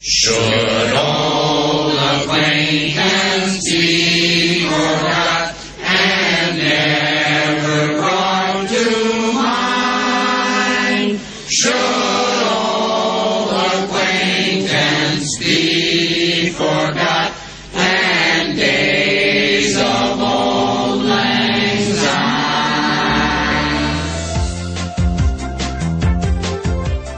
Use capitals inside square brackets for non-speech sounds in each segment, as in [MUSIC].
Should old acquaintance be forgot and never brought to mind? Should old acquaintance be forgot and days of old lang syne?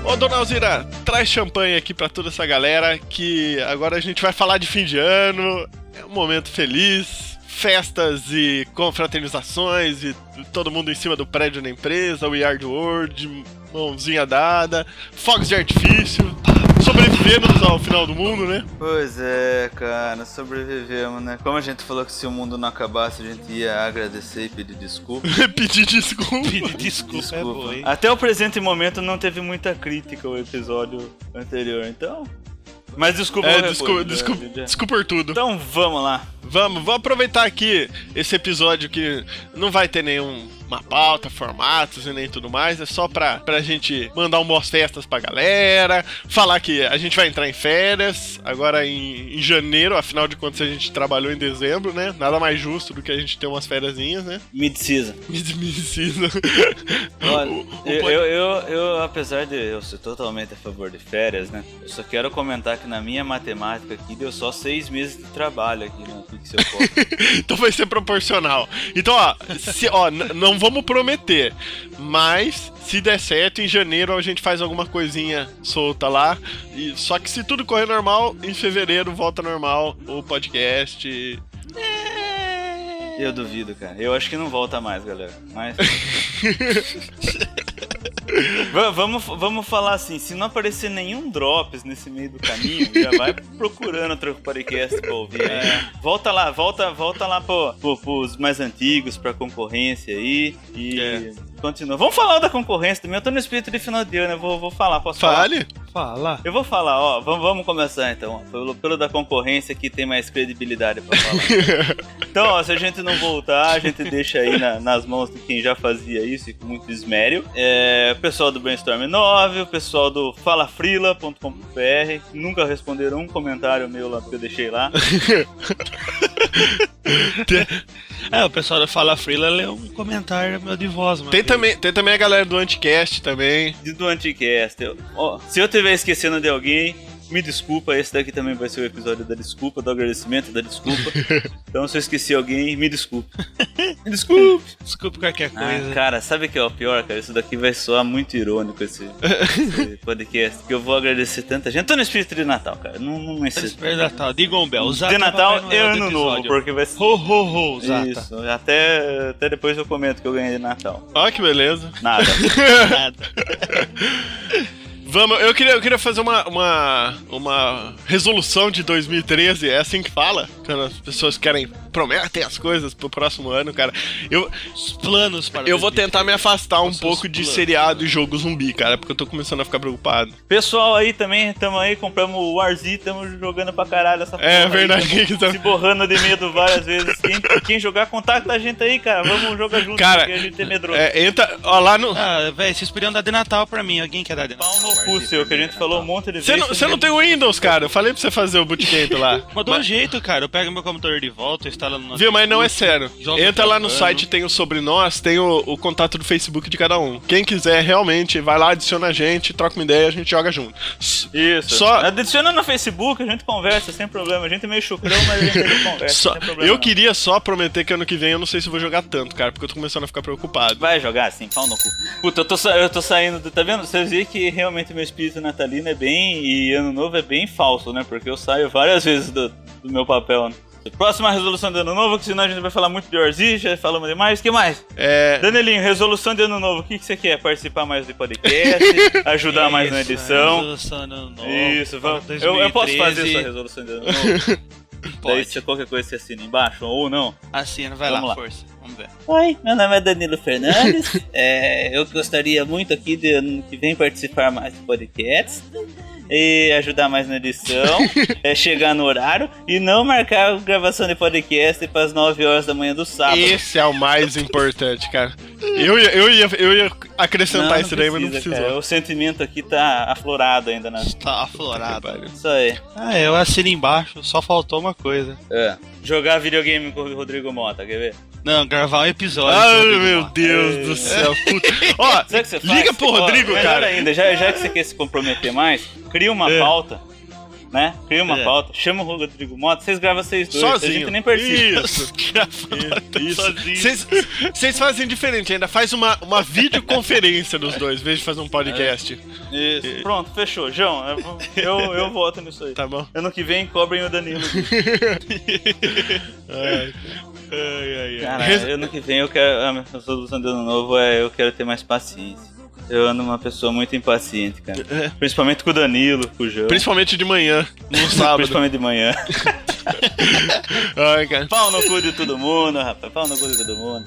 Ô, dona Alzira, traz champanhe aqui pra toda essa galera que agora a gente vai falar de fim de ano. É um momento feliz, festas e confraternizações e todo mundo em cima do prédio da empresa, We the World, mãozinha dada, fogos de artifício, sobrevivemos ao final do mundo, né? Pois é, cara, sobrevivemos, né? Como a gente falou que se o mundo não acabasse, a gente ia agradecer e pedir desculpa. [LAUGHS] Pedir desculpa. Pedir desculpa, é boa, hein? Até o presente momento não teve muita crítica o episódio anterior, então. Mas desculpa, É, desculpa, desculpa, né? desculpa por tudo. Então vamos lá. Vamos, vamos aproveitar aqui esse episódio que não vai ter nenhuma pauta, formatos e nem tudo mais. É só pra, pra gente mandar um boas festas pra galera, falar que a gente vai entrar em férias agora em, em janeiro, afinal de contas a gente trabalhou em dezembro, né? Nada mais justo do que a gente ter umas fériasinhas, né? Mid-season. [LAUGHS] Medicina. Olha, O- o eu, pod- eu, eu, eu, apesar de eu ser totalmente a favor de férias, né? Eu só quero comentar que na minha matemática aqui deu só seis meses de trabalho aqui no Pixel Pop. [LAUGHS] então vai ser proporcional. Então, ó, se, ó não vamos prometer, mas se der certo, em janeiro a gente faz alguma coisinha solta lá. E, só que se tudo correr normal, em fevereiro volta normal o podcast. Eu duvido, cara. Eu acho que não volta mais, galera. Mas. [LAUGHS] Va- vamos, vamos falar assim, se não aparecer nenhum drops nesse meio do caminho, já vai procurando outro podcast pra ouvir. aí. Volta lá, volta, volta lá pro, pro, pros mais antigos, pra concorrência aí. E É. continua. Vamos falar da concorrência também. Eu tô no espírito de final de ano, eu vou, vou falar, posso falar? Fale. Fala. Eu vou falar, ó, vamos, vamos começar então. Pelo, pelo da concorrência que tem mais credibilidade pra falar. [LAUGHS] então, ó, se a gente não voltar, a gente deixa aí na- nas mãos de quem já fazia isso e com muito esmério. É, o pessoal do Brainstorm 9, o pessoal do falafrila.com.br, nunca responderam um comentário meu lá que eu deixei lá. [LAUGHS] É, o pessoal da Fala Freela leu um comentário meu de voz, mano. Tem também, tem também a galera do Anticast também. Do Anticast. Eu- ó, se eu estiver esquecendo de alguém, me desculpa. Esse daqui também vai ser o episódio da desculpa, do agradecimento, da desculpa. [LAUGHS] então, se eu esqueci alguém, me desculpe. [LAUGHS] me desculpe. Desculpa qualquer Ah, coisa. cara, sabe o que é o pior, cara? Isso daqui vai soar muito irônico, esse, [LAUGHS] esse podcast. Que eu vou agradecer tanta gente. Tô no espírito de Natal, cara. Não, não necessito. Feliz Natal. Digam Bel. Usar De Natal e Ano Novo, porque vai ser. Ho, ho, ho, Zata. Isso, até, até depois eu comento que eu ganhei de Natal. Ó, que beleza. Nada. Nada. Vamos, eu queria, eu queria fazer uma, uma, uma resolução de 2013, é assim que fala? Quando as pessoas querem, prometem as coisas pro próximo ano, cara. Eu, Os planos para eu vou 2013. tentar me afastar um pouco de planos. seriado e jogo zumbi, cara, porque eu tô começando a ficar preocupado. Pessoal aí também, tamo aí, compramos o Warzy, tamo jogando pra caralho essa É porra aí, verdade, tamo que tá- Se borrando de medo várias vezes. Quem, quem jogar, contacta a gente aí, cara. Vamos jogar junto, Cara, porque a gente é medroso. É, entra, ó, lá no. Ah, velho, vocês podiam dar de Natal pra mim. Alguém quer dar de Natal? Pau no cu seu, que a gente falou um monte de Você vezes. não, você não tem Windows, cara. Eu falei pra você fazer o bootcamp lá. [LAUGHS] Mas dá um jeito, cara. Eu pego meu computador de volta, no. Viu, mas não é sério. Entra lá no site, tem o sobre nós, tem o, o contato do Facebook de cada um. Quem quiser realmente, vai lá, adiciona a gente, troca uma ideia, a gente joga junto. Isso. Só- Adiciona no Facebook, a gente conversa sem problema. A gente é meio chucrão, mas a gente conversa Só- sem problema. eu não. queria só prometer que ano que vem eu não sei se eu vou jogar tanto, cara, porque eu tô começando a ficar preocupado. Vai jogar assim, pau no cu. Puta, eu tô, sa- eu tô saindo. do- Tá vendo? Vocês viram que realmente meu espírito natalino é bem. E ano novo é bem falso, né? Porque eu saio várias vezes do, do meu papel, né? Próxima resolução de ano novo, que senão a gente vai falar muito de Orzi, já falamos demais. O que mais? É. Danielinho, resolução de ano novo, o que, que você quer? Participar mais do podcast? [LAUGHS] ajudar mais na Isso, edição? resolução de ano novo, Isso, vamos. Eu, eu posso fazer 2013. essa resolução de ano novo? [LAUGHS] Daí, Pode. se qualquer coisa você assina embaixo ou não. Assina, vai Vamos lá, lá. força. Vamos ver. Oi, meu nome é Danilo Fernandes. [LAUGHS] É, eu gostaria muito aqui de ano que vem participar mais do podcast. E ajudar mais na edição, [LAUGHS] é chegar no horário e não marcar a gravação de podcast para as 9 horas da manhã do sábado. Esse é o mais importante, cara. Eu ia, eu, ia, eu ia acrescentar isso daí, mas não precisa, precisou. cara. O sentimento aqui tá aflorado ainda, né? Tá aflorado. Isso aí. Ah, eu assino embaixo, só faltou uma coisa. É. Jogar videogame com o Rodrigo Mota, quer ver? Não, gravar um episódio. Ai, meu Mota. Deus do céu. Puta. [LAUGHS] Ó, Sabe o que você faz? liga pro Ó, Rodrigo, melhor cara. ainda, já, já que você quer se comprometer mais, cria uma É. pauta, né? Cria uma É. pauta, chama o Rodrigo Mota, vocês gravam vocês dois, a Sozinho. gente nem participa. Isso. [LAUGHS] Isso. sozinho. Vocês- fazem diferente, ainda faz uma, uma videoconferência dos dois, em vez de fazer um podcast. Isso, pronto, fechou. João, eu, eu, eu voto nisso aí. Tá bom? Ano que vem, cobrem o Danilo. [LAUGHS] Ai, ai, ai. Cara, ano que vem eu quero. A minha solução de ano novo é eu quero ter mais paciência. Eu ando uma pessoa muito impaciente, cara. É. Principalmente com o Danilo, com o João. Principalmente de manhã, no [LAUGHS] sábado. Principalmente de manhã. [LAUGHS] Ai, cara. Pau no cu de todo mundo, rapaz. Pau no cu de todo mundo.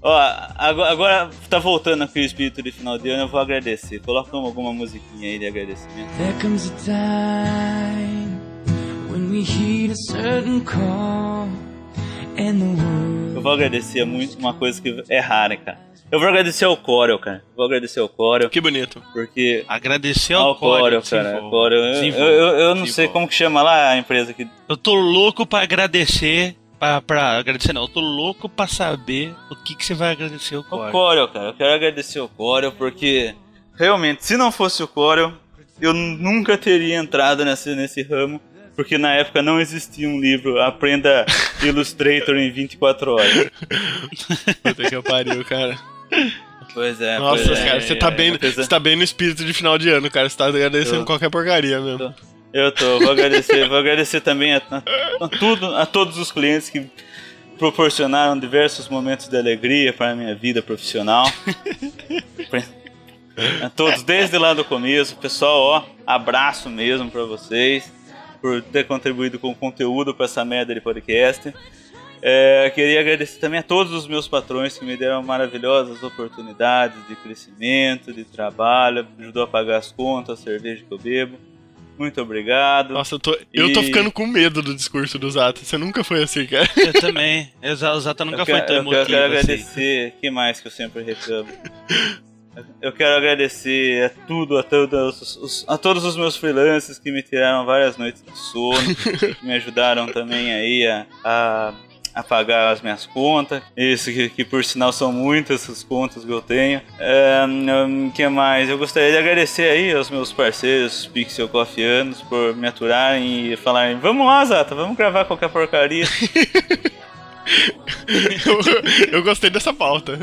Ó, agora, agora tá voltando aqui o espírito de final de ano, eu vou agradecer. Coloca alguma musiquinha aí de agradecimento. There comes a time when we heed a certain call, Eu vou agradecer muito uma coisa que é rara, cara. Eu vou agradecer ao Corel, cara. Vou agradecer ao Corel, Que bonito. porque. Agradecer ao Ao Corel, Corel, cara. Corel. Eu, desenvolve, eu, eu não sei como que chama lá a empresa que. Eu tô louco pra agradecer. Pra, pra agradecer, não. Eu tô louco pra saber o que, que você vai agradecer ao O Corel. Corel, cara. Eu quero agradecer ao Corel porque. Realmente, se não fosse o Corel, eu nunca teria entrado nesse, nesse ramo. Porque na época não existia um livro Aprenda Illustrator em 24 horas. [LAUGHS] Puta que eu pariu, cara. Pois é, Nossa, pois é. cara, você tá, É, bem, coisa- você tá bem no espírito de final de ano, cara. Você tá agradecendo Tô. qualquer porcaria mesmo. Eu tô, vou agradecer, vou agradecer também a, a- a tudo, a todos os clientes que proporcionaram diversos momentos de alegria para a minha vida profissional. [LAUGHS] a todos, desde lá do começo, pessoal, ó, abraço mesmo para vocês por ter contribuído com o conteúdo para essa merda de podcast. É, queria agradecer também a todos os meus patrões que me deram maravilhosas oportunidades de crescimento, de trabalho, ajudou a pagar as contas, a cerveja que eu bebo. Muito obrigado. Nossa, eu tô, eu tô E- ficando com medo do discurso do Zata. Você nunca foi assim, cara. Eu também. O Zata- o Zata nunca eu foi quero, tão emotivo eu quero assim. agradecer. que mais que eu sempre reclamo? Eu quero agradecer a tudo, a todos, os, a todos os meus freelancers que me tiraram várias noites de sono, [LAUGHS] que me ajudaram também aí a, a pagar as minhas contas. Isso, que, que por sinal são muitas as contas que eu tenho. É, que mais? Eu gostaria de agradecer aí aos meus parceiros Pixel Coffeanos por me aturarem e falarem: vamos lá, Zata, vamos gravar qualquer porcaria. [LAUGHS] Eu, eu gostei dessa pauta.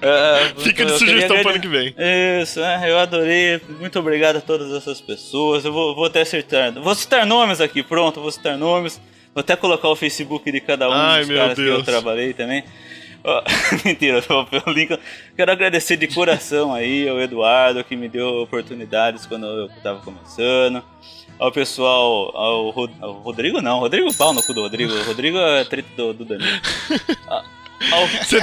É, Fica de sugestão agrade- ano que vem. Isso, é, eu adorei. Muito obrigado a todas essas pessoas. Eu vou, vou até acertar. Vou citar nomes aqui, pronto, vou citar nomes. Vou até colocar o Facebook de cada um Ai, dos caras que eu Deus. trabalhei também. Ó, [LAUGHS] Mentira, pelo link. Quero agradecer de coração aí ao Eduardo que me deu oportunidades quando eu tava começando. Ao pessoal, ao, Ro- ao Rodrigo não, Rodrigo pau no cu do Rodrigo. O Rodrigo é treta do, do Danilo. [LAUGHS] Você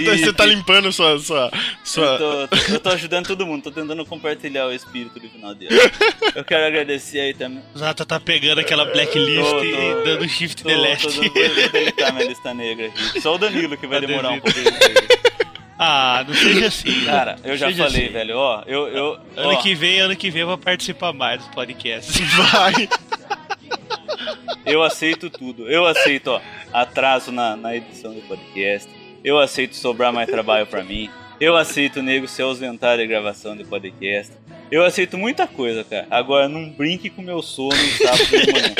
tá, tá- tá limpando sua. sua, sua... Eu tô, tô- eu tô ajudando todo mundo, tô tentando compartilhar o espírito do final dele. [LAUGHS] Eu quero agradecer aí também. O Zata tá pegando aquela blacklist Tô, tô. e dando shift Tô, delete. tô, vou, vou deletar minha lista negra aqui. Só o Danilo que vai Tá demorar um devendo. pouquinho. Ah, não seja assim. Cara, eu já falei, assim. velho, ó, eu. eu Ano ó, que vem, ano que vem eu vou participar mais dos podcasts. Vai. Eu aceito tudo. Eu aceito, ó, atraso na, na edição do podcast. Eu aceito sobrar mais trabalho pra mim. Eu aceito nego se ausentar da gravação de podcast. Eu aceito muita coisa, cara. Agora, não brinque com meu sono no de manhã.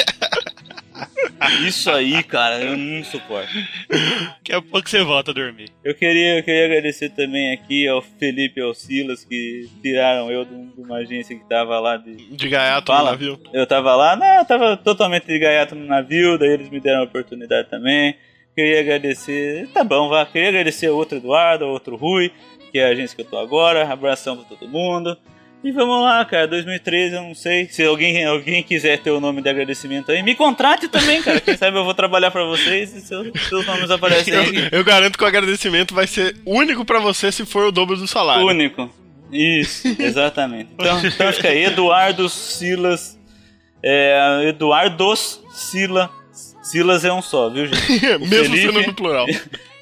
Isso aí, cara, eu não suporto. Daqui a pouco você volta a dormir. Eu queria, eu queria agradecer também aqui ao Felipe e ao Silas que tiraram eu de um- uma agência que tava lá de, De gaiato no Fala. navio. Eu tava lá, não, eu tava totalmente de gaiato no navio, daí eles me deram a oportunidade também. Queria agradecer, tá bom, vá. Queria agradecer ao outro Eduardo, ao outro Rui, que é a agência que eu tô agora. Abração pra todo mundo. E vamos lá, cara, 2013 eu não sei. Se alguém, alguém quiser ter o nome de agradecimento aí, me contrate também, cara. Quem sabe eu vou trabalhar pra vocês e seus, seus nomes aparecem aí. Eu, eu garanto que o agradecimento vai ser único pra você se for o dobro do salário. Único. Isso, exatamente. Então, então fica aí, Eduardo Silas. É, Eduardos Sila. Silas é um só, viu, gente? [LAUGHS] O Mesmo Felipe- sendo no plural.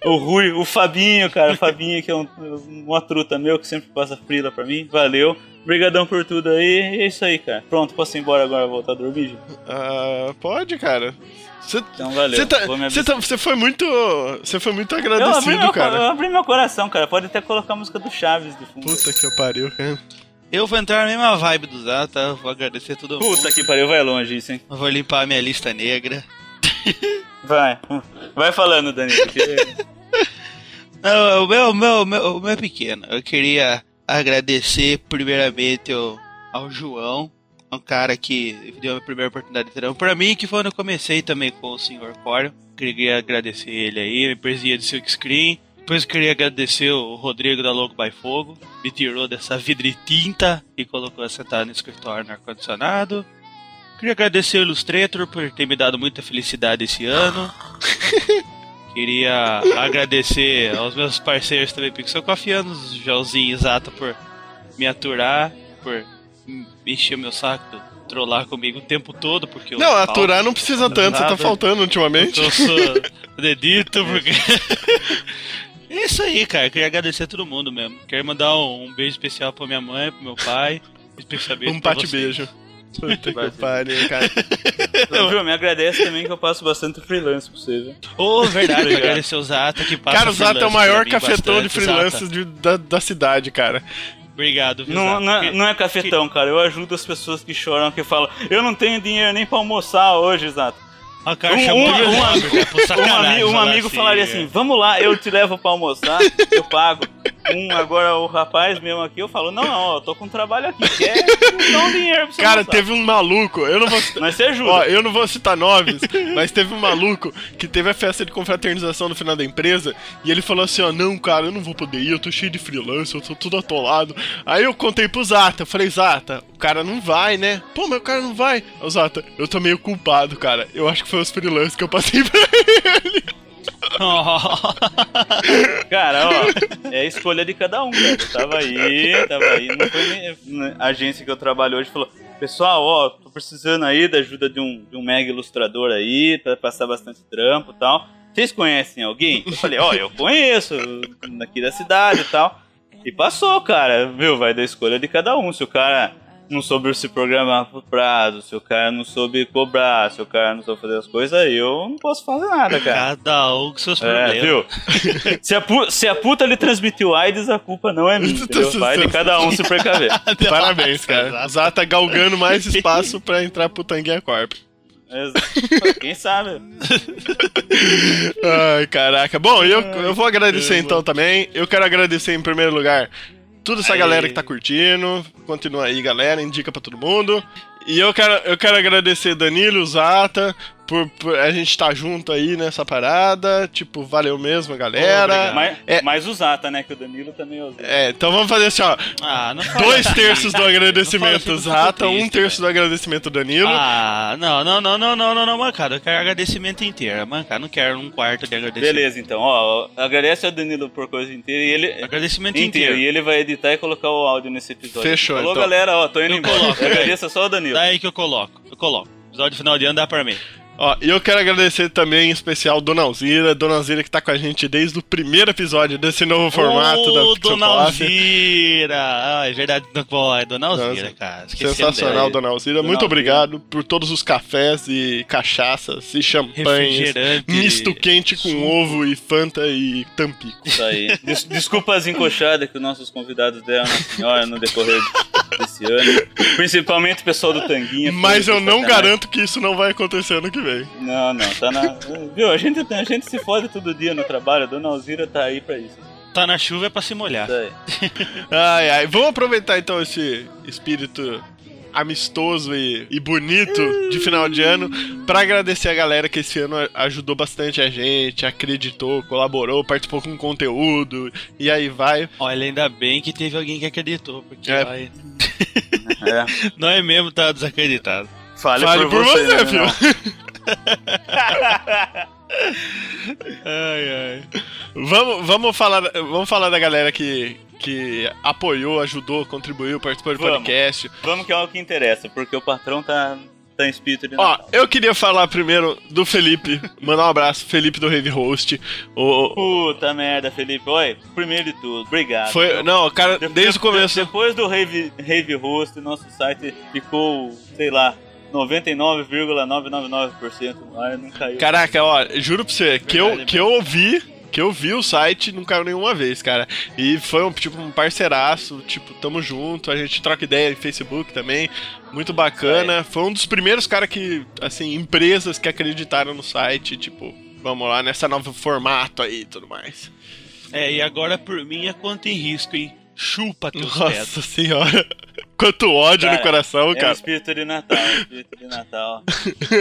O Rui, o Fabinho, cara. O Fabinho, que é um, uma truta meu que sempre passa frila pra mim. Valeu. Obrigadão por tudo aí. E é isso aí, cara. Pronto, posso ir embora agora voltar a dormir? Ah, pode, cara. Você Então valeu. você tá- tá- foi muito. Você foi muito eu agradecido, meu, eu cara. abri meu coração, cara. Pode até colocar a música do Chaves de fundo. Puta que eu pariu, cara. Eu vou entrar na mesma vibe do Zata, eu vou agradecer todo mundo. Puta que pariu, vai longe isso, hein? Eu vou limpar a minha lista negra. Vai. Vai falando, Danilo. que- [LAUGHS] Não, o meu, o meu, o meu, o meu é pequeno. Eu queria agradecer primeiramente ao, ao João, um cara que deu a primeira oportunidade de trampo pra mim, que foi quando eu comecei também com o Sr. Cório. Queria agradecer ele aí, minha empresinha de Silk Screen. Depois queria agradecer o Rodrigo da Louco by Fogo, me tirou dessa vidre tinta e colocou sentado no escritório no ar-condicionado. Queria agradecer o Illustrator por ter me dado muita felicidade esse ano. [LAUGHS] Queria [LAUGHS] agradecer aos meus parceiros também, Pixel Cofianos, Joãozinho e Zata por me aturar, por encher o meu saco, trollar comigo o tempo todo, porque eu Não, aturar não precisa tanto, você tá faltando ultimamente. Eu sou [LAUGHS] dedito, porque. [LAUGHS] É isso aí, cara. Queria agradecer a todo mundo mesmo. Quero mandar um, um beijo especial pra minha mãe, pro meu pai. Especialmente Um bate-beijo. Puta que pariu, cara. [LAUGHS] Não, viu? Me agradece também que eu passo bastante freelance pra você, viu? Ô, verdade, Obrigado. agradecer o Zata que passa Cara, o Zata é o freelance maior cafetão de Zata, de- da, da cidade, cara. Obrigado, viu, Não, Zata? não, é- não é cafetão, cara. Eu ajudo as pessoas que choram, que falam, eu não tenho dinheiro nem pra almoçar hoje, exato. O cara Um, chamou um, um, [LAUGHS] um, sacanagem, ami- um falar amigo falaria é. assim, vamos lá, eu te levo pra almoçar, eu pago. Um, agora o rapaz mesmo aqui, eu falo, não, não, ó, eu tô com trabalho aqui, quer dá um dinheiro pra você Cara, almoçar. teve um maluco, eu não vou citar. Mas você ajuda. Ó, eu não vou citar nomes, mas teve um maluco que teve a festa de confraternização no final da empresa e ele falou assim: ó, não, cara, eu não vou poder ir, eu tô cheio de freelance, eu tô tudo atolado. Aí eu contei pro Zata, eu falei, Zata, cara não vai, né? Pô, o cara não vai. Ô, Zata, eu tô meio culpado, cara. Eu acho que foi os freelancers que eu passei [LAUGHS] pra ele. [LAUGHS] Cara, ó, é a escolha de cada um, cara. Eu tava aí, tava aí, não foi nem, na agência que eu trabalho hoje, falou, pessoal, ó, tô precisando aí da ajuda de um, de um mega ilustrador aí, pra passar bastante trampo e tal. Vocês conhecem alguém? Eu falei, ó, eu conheço, daqui da cidade e tal. E passou, cara, viu? Vai da escolha de cada um. Se o cara não soube se programar pro prazo, se o cara não soube cobrar, se o cara não soube fazer as coisas, eu não posso fazer nada, cara. Cada um com seus É, problemas. viu? [LAUGHS] se, a se a puta lhe transmitiu AIDS, a culpa não é minha, [LAUGHS] entendeu? Vai de cada um se precaver. [LAUGHS] Parabéns, cara. O Zata galgando mais espaço pra entrar pro Tanguinha Corp. Exato. Quem sabe? Ai, caraca. Bom, eu, eu vou agradecer então também. Eu quero agradecer em primeiro lugar toda essa galera que tá curtindo. Continua aí, galera. Indica pra todo mundo. E eu quero, eu quero agradecer Danilo, Zata, por, por a gente estar junto aí nessa parada. Tipo, valeu mesmo, galera. Obrigado. Mais, É. mais o Zata, né? Que o Danilo também é o Zata. É, então vamos fazer assim, ó. Ah, Dois assim, terços do agradecimento assim, Zata, fico um terço do agradecimento Danilo. Ah, não, não, não, não, não, não, não, mancada. Eu quero agradecimento inteiro. Mancada, não quero um quarto de agradecimento. Beleza, então. Ó, agradece ao Danilo por coisa inteira e ele. Agradecimento Inteiro. inteiro. E ele vai editar e colocar o áudio nesse episódio. Fechou, Falou, então. galera, ó, tô indo Eu embora. Agradeça só o Danilo. Daí que eu coloco. Eu coloco. Episódio final de ano dá pra mim. Ó, e eu quero agradecer também em especial Dona Alzira, Dona Alzira que tá com a gente desde o primeiro episódio desse novo formato da Ô, Pixel Dona. Alzira! Ah, é verdade. Pô, é Dona Alzira, Nossa, cara. Esqueci Sensacional. Dona Alzira. Dona Muito Alzira. obrigado por todos os cafés e cachaças e champanhes, misto quente com suco. ovo e Fanta e Tampico. Isso aí. Des- desculpa as encoxadas que os nossos convidados deram na senhora no decorrer desse ano. Principalmente o pessoal do Tanguinha. Mas eu não garanto que isso não vai acontecer ano que vem. Não, não, tá na. Viu, a gente, a gente se fode todo dia no trabalho, a dona Alzira tá aí pra isso. Tá na chuva é pra se molhar. Isso aí. [LAUGHS] Ai, ai. Vamos aproveitar então esse espírito amistoso e, e bonito de final de ano pra agradecer a galera que esse ano ajudou bastante a gente, acreditou, colaborou, participou com conteúdo e aí vai. Olha, ainda bem que teve alguém que acreditou, porque É. vai- [LAUGHS] É. nós mesmo tá desacreditado. Fale, Fale por você, né, filho. [LAUGHS] Ai, ai. Vamos, vamos, falar, vamos falar da galera que, que apoiou, ajudou, contribuiu, participou do podcast. Vamos que é o que interessa, porque o patrão tá, tá em espírito de Ó, eu queria falar primeiro do Felipe. Mandar um abraço, Felipe do Rave Host. O, Puta merda, Felipe. Oi, primeiro de tudo, obrigado. foi, não, cara, De- desde o começo. Depois do Rave, Rave Host, nosso site ficou, sei lá, 99,999% no ar, não caiu. Caraca, ó, juro pra você, que eu, que eu ouvi, que eu vi o site não caiu nenhuma vez, cara. E foi um tipo um parceiraço, tipo, tamo junto, a gente troca ideia em Facebook também. Muito bacana. Foi um dos primeiros cara que, assim, empresas que acreditaram no site, tipo, vamos lá, nessa novo formato aí e tudo mais. É, e agora por minha conta em risco, hein? Chupa teus dedos. Nossa senhora. Quanto ódio no Cara, coração, É o cara. espírito de Natal, é o espírito de Natal.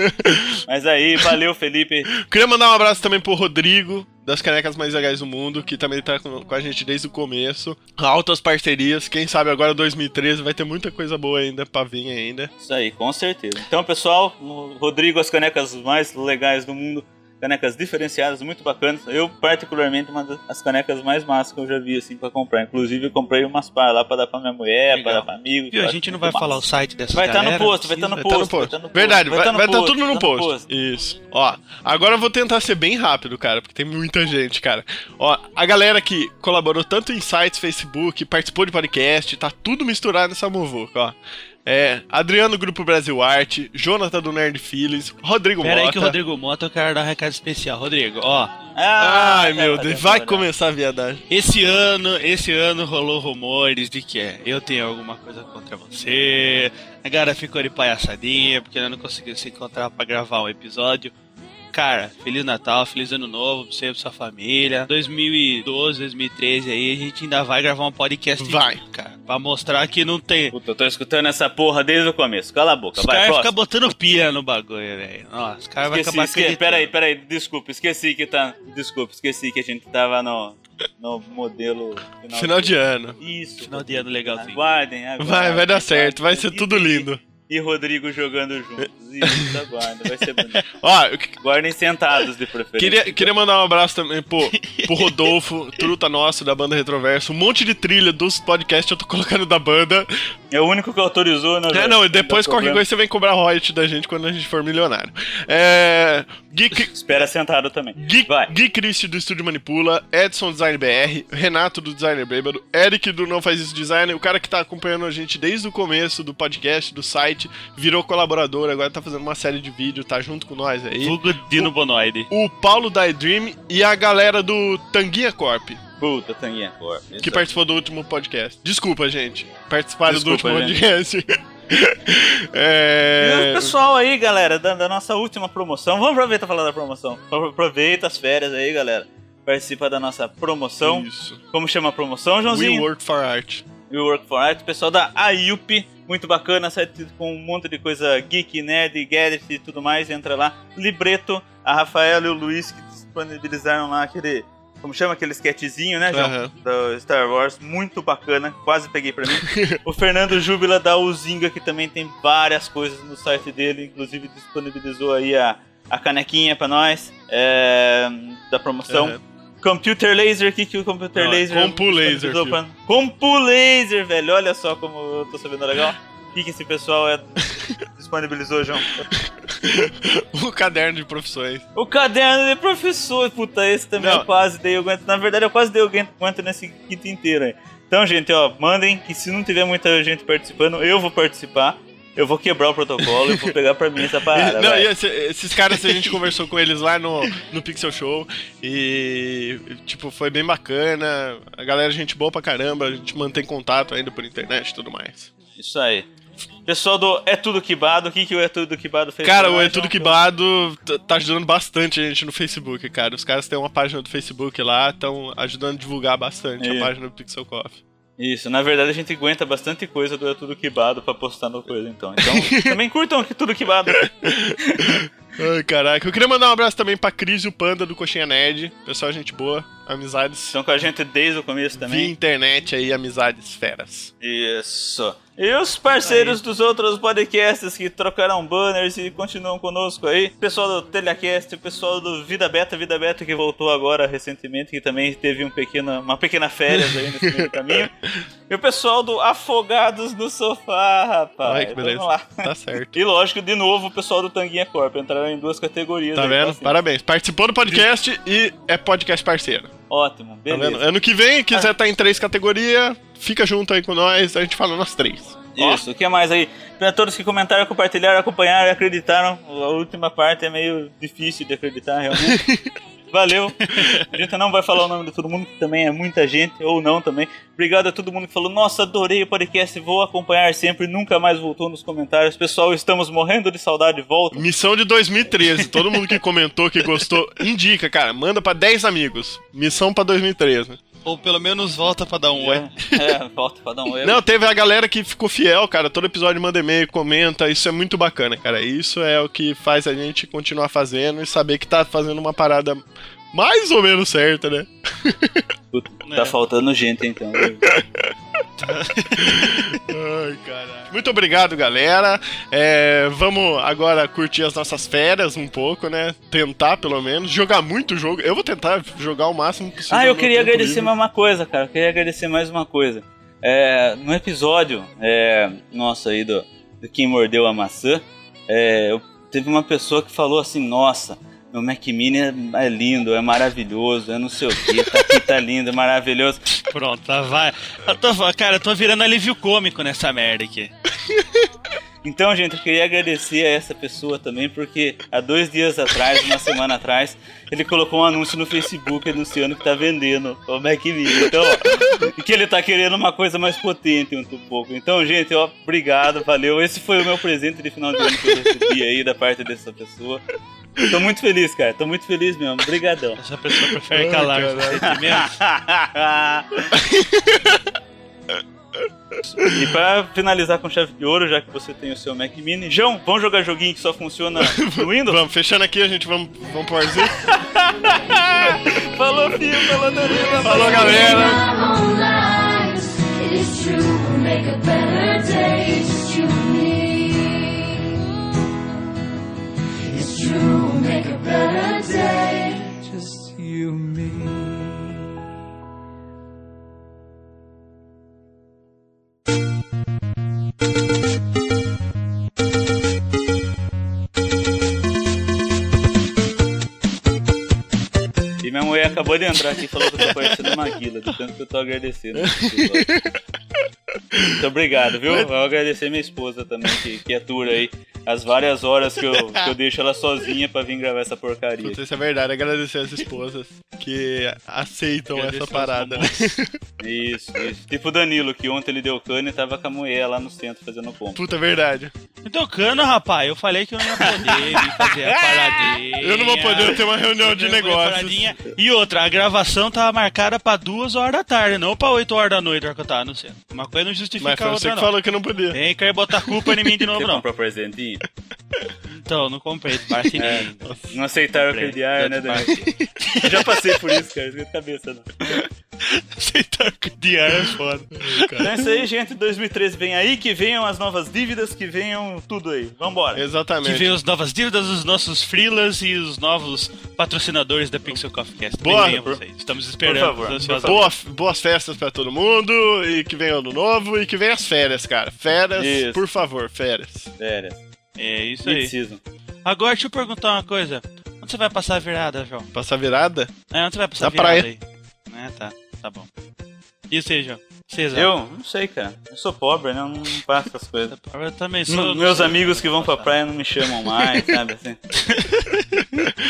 [LAUGHS] Mas aí, valeu, Felipe. Queria mandar um abraço também pro Rodrigo, das canecas mais legais do mundo, que também tá com, com a gente desde o começo. Altas parcerias, quem sabe agora 2013 vai ter muita coisa boa ainda pra vir ainda. Isso aí, com certeza. Então, pessoal, o Rodrigo, as canecas mais legais do mundo. Canecas diferenciadas, muito bacanas. Eu, particularmente, uma das canecas mais massas que eu já vi, assim, pra comprar. Inclusive, eu comprei umas par lá pra dar pra minha mulher, Legal. pra dar pra amigo. Viu, a gente não vai falar o site dessa Vai estar galera. no post, vai estar no Vai post. tá no post. vai tá no Verdade, vai tá vai tá tudo no tá post. Isso. Ó, agora eu vou tentar ser bem rápido, cara, porque tem muita gente, cara. Ó, a galera que colaborou tanto em sites, Facebook, participou de podcast, tá tudo misturado nessa muvuca, ó. É, Adriano Grupo Brasil Arte, Jonathan do Nerd Feelings, Rodrigo Pera aí Mota. que o Rodrigo Mota eu quero dar um recado especial. Rodrigo, ó, Ah, Ai, meu tá, Deus, tá, vai tá, começar a viadagem. esse ano, esse ano rolou rumores de que eu tenho alguma coisa contra você. A galera ficou de palhaçadinha porque ela não conseguiu se encontrar pra gravar um episódio. Cara, Feliz Natal, Feliz Ano Novo pra você e pra sua família. 2012, 2013 aí, a gente ainda vai gravar um podcast. Vai. Cara, pra mostrar que não tem. Puta, eu tô escutando essa porra desde o começo. Cala a boca, Os vai, caras ficam botando pia no bagulho, velho. Nossa, os caras vão acabar acreditando. peraí, peraí, desculpa, esqueci que tá. Desculpa, esqueci que a gente tava no, no modelo final, Final de ano. Isso. Final de ano legalzinho. Aguardem, aguardem. Vai, vai dar certo, vai ser E- tudo e- lindo. E Rodrigo jogando juntos. Isso, aguardem, vai ser bonito. [LAUGHS] Ó, eu Guardem sentados de preferência. queria, queria mandar um abraço também pro, pro Rodolfo, truta nosso da banda Retroverso. Um monte de trilha dos podcasts eu tô colocando da banda. É o único que autorizou, né? É, não, e depois qualquer problema. coisa você vem cobrar royalty da gente quando a gente for milionário. É. Geek. Espera sentado também. Gui, Vai. Gui do Estúdio Manipula, Edson Design BR, Renato do Designer Bêbado, Eric do Não Faz Isso Design, o cara que tá acompanhando a gente desde o começo do podcast, do site, virou colaborador, agora tá fazendo uma série de vídeo, tá junto com nós aí. Vulgo Dino Bonoide. O Paulo da Dream e a galera do Tanguinha Corp, Puta, Tanguinha Corp. Isso que aí. participou do último podcast. Desculpa, gente. Participaram do Desculpa, último gente. podcast. [LAUGHS] E é... o pessoal aí, galera, da, da nossa última promoção. Vamos aproveitar e falar da promoção. Aproveita as férias aí, galera. Participa da nossa promoção. Isso. Como chama a promoção, We Joãozinho? Work for Art. We Work for Art. Pessoal da AIUP. Muito bacana, site com um monte de coisa geek, nerd, gadget e tudo mais. Entra lá. Libreto, a Rafaela e o Luiz que disponibilizaram lá aquele. Como chama aquele sketchzinho, né, João? Aham. Do Star Wars, muito bacana, quase peguei pra mim. o Fernando Júbila da Uzinga, que também tem várias coisas no site dele, inclusive disponibilizou aí a, a canequinha pra nós é, da promoção. Aham. Computer Laser, o que, que o Computer Não, Laser Compu Laser, pra- Compu Laser, velho, olha só como eu tô sabendo legal. O que, que esse pessoal é, [LAUGHS] disponibilizou, João? [LAUGHS] o caderno de profissões. O caderno de professor, puta, esse também Não. eu quase dei o aguento. Na verdade, eu quase dei o aguento nesse kit inteiro aí. Então, gente, ó, mandem que se não tiver muita gente participando, eu vou participar. Eu vou quebrar o protocolo e vou pegar pra mim essa parada. Não, e esse- esses caras a gente conversou com eles lá no, no Pixel Show e, tipo, foi bem bacana. A galera, é gente boa pra caramba, a gente mantém contato ainda por internet e tudo mais. Isso aí. Pessoal do É Tudo Quibado, o que, que o É Tudo Quibado fez? Cara, o É Tudo? Quibado tá ajudando bastante a gente no Facebook, cara. Os caras têm uma página do Facebook lá, estão ajudando a divulgar bastante É. a página do Pixel Coffee. Isso, na verdade a gente aguenta bastante coisa do É Tudo Quibado pra postar no coisa, então. Então, [LAUGHS] também curtam Tudo Quibado. Ai, caraca. Eu queria mandar um abraço também pra Cris e o Panda do Coxinha Nerd. Pessoal, gente boa. Amizades Estão com a gente desde o começo via também. internet aí, amizades feras. Isso. E os parceiros dos outros podcasts que trocaram banners e continuam conosco aí. Pessoal do Telecast, o pessoal do Vida Beta, Vida Beta que voltou agora recentemente, que também teve um pequeno, uma pequena férias aí nesse meio caminho. [LAUGHS] E o pessoal do Afogados no Sofá, rapaz. Ai, que beleza. Vamos lá. Tá certo. [LAUGHS] E lógico, de novo, o pessoal do Tanguinha Corp entraram em duas categorias. Tá aí, vendo? assim. Parabéns. Participou do podcast e é podcast parceiro. Ótimo, Tá beleza. vendo? Ano que vem, quiser estar em três categorias, fica junto aí com nós, a gente fala nas três. Isso, o que mais aí? Pra todos que comentaram, compartilharam, acompanharam e acreditaram. A última parte é meio difícil de acreditar, realmente. [LAUGHS] Valeu. A gente não vai falar o nome de todo mundo, que também é muita gente, ou não também. Obrigado a todo mundo que falou, nossa, adorei o podcast, vou acompanhar sempre, nunca mais voltou nos comentários. Pessoal, estamos morrendo de saudade, volta. Missão de 2013. Todo mundo que comentou, que gostou, indica, cara. Manda pra 10 amigos. Missão pra 2013. Ou pelo menos volta pra dar um oi. É, é, volta pra dar um oi. Não, teve a galera que ficou fiel, cara. Todo episódio manda e-mail, comenta. Isso é muito bacana, cara. Isso é o que faz a gente continuar fazendo e saber que tá fazendo uma parada mais ou menos certa, né? Tá É. faltando gente, então. Ai, caralho. Muito obrigado, galera. É, vamos agora curtir as nossas férias um pouco, né? Tentar, pelo menos. Jogar muito jogo. Eu vou tentar jogar o máximo possível. Ah, eu queria agradecer livre. mais uma coisa, cara. Eu queria agradecer mais uma coisa. É, no episódio, é, nossa, aí do, do Quem Mordeu a Maçã, é, eu- teve uma pessoa que falou assim: Nossa, meu Mac Mini é, é lindo, é maravilhoso, é não sei o que, tá aqui, tá lindo, é maravilhoso. Pronto, tá, vai. Eu tô, cara, eu tô virando alívio cômico nessa merda aqui. Então, gente, eu queria agradecer a essa pessoa também, porque há dois dias atrás, uma semana atrás, ele colocou um anúncio no Facebook anunciando que tá vendendo o Mac Mini. Então, ó, e que ele tá querendo uma coisa mais potente um pouco. Então, gente, ó, obrigado, valeu. Esse foi o meu presente de final de ano que eu recebi aí da parte dessa pessoa. Tô muito feliz, cara. Tô muito feliz mesmo. Obrigadão. Essa pessoa prefere calar os [LAUGHS] e pra finalizar com chave de ouro, já que você tem o seu Mac Mini, João, vamos jogar joguinho que só funciona no [LAUGHS] Windows? Vamos, fechando aqui, a gente vamos, vamos pro Warzone. [LAUGHS] Falou, filho, falou, Danilo. Falou, galera. Make a better day. Just you and me. E minha mulher acabou de entrar aqui e falou que eu tô parecendo uma guila, do tanto que eu tô agradecendo. Muito obrigado, viu? Vou agradecer minha esposa também, que, que atura aí as várias horas que eu, que eu deixo ela sozinha pra vir gravar essa porcaria. Putz, isso é verdade. Agradecer as esposas que aceitam essa parada, né? [LAUGHS] Isso, isso. Tipo o Danilo, que ontem ele deu cano e tava com a mulher lá no centro fazendo compra. Puta, é verdade. Então, cano, rapaz, eu falei que eu não ia poder vir fazer a paradinha. Eu não vou poder ter uma reunião de negócios. E outra, a gravação tava marcada pra duas horas da tarde, não pra 8 horas da noite, hora que eu tava no centro. Uma coisa não justifica Mas foi a você outra, que não. falou que não podia. Tem que botar culpa em mim de novo, Você não. comprou presentinho? Então, não comprei, bate [LAUGHS] É, não aceitaram Comprei. crediar, né, Danilo? Eu [LAUGHS] já passei por isso, cara, esquenta a cabeça não. Aceitar que de ar é foda. Então é isso aí, gente. 2013 vem aí, que venham as novas dívidas, que venham tudo aí. Vambora. Que Exatamente. vem as novas dívidas, os nossos freelas e os novos patrocinadores da Pixel Coffee Cast. Boa. Estamos esperando. Por favor, boas festas pra todo mundo e que venha ano novo e que venha as férias, cara. Férias, Isso. por favor, férias. Sério. É isso aí. season. Agora, deixa eu perguntar uma coisa. Onde você vai passar a virada, João? Passar virada? É, onde você vai passar Na a virada praia. aí? É, tá. Tá bom. E você, João? César? Eu não sei, cara. Eu sou pobre, né? Eu não passo essas coisas. Eu também sou. Não Meus sei. amigos que vão pra praia não me chamam mais, [LAUGHS] sabe assim?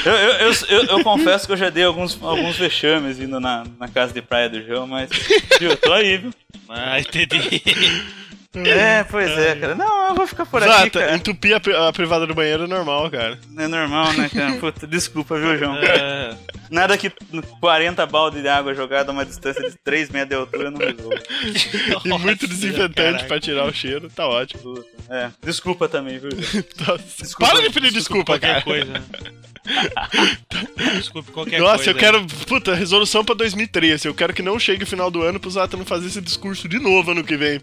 Eu, eu, eu, eu- eu confesso que eu já dei alguns, alguns vexames indo na, na casa de praia do João, mas. Viu, eu tô aí, viu? Ah, entendi. É, pois é, cara. Não, eu vou ficar por aqui, Exato, cara. entupir a, a privada do banheiro é normal, cara. É normal, né, cara? [LAUGHS] Puta, desculpa, viu, João? É, Nada que 40 balde de água jogada a uma distância de 3 metros de altura não resolve. [LAUGHS] E muito Nossa, desinfetante pra tirar o cheiro, tá ótimo. É, desculpa também, viu, João? [LAUGHS] Nossa, Desculpa- Para de pedir desculpa, qualquer cara. coisa. né? Desculpe qualquer Nossa, coisa. eu quero. Puta, resolução pra 2013. Eu quero que não chegue o final do ano pro Zata não fazer esse discurso de novo ano que vem.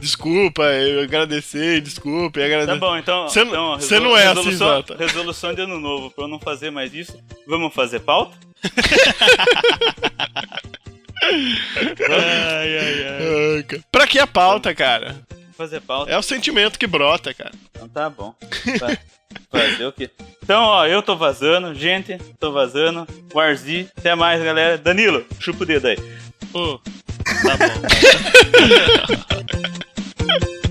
Desculpa, eu agradecer, desculpa, e Tá agradecer. bom, então. Cê- então, não é assim, resolução, Zata. Resolução de ano novo, pra eu não fazer mais isso. Vamos fazer pauta? Ai, ai, ai. Pra que a pauta, cara? Fazer pauta. É o sentimento que brota, cara. Então tá bom. Fazer o quê? Então, ó, eu tô vazando, gente, tô vazando. Warzi, até mais, galera. Danilo, chupa o dedo aí. Ô, tá bom. [LAUGHS] Thank [LAUGHS] you.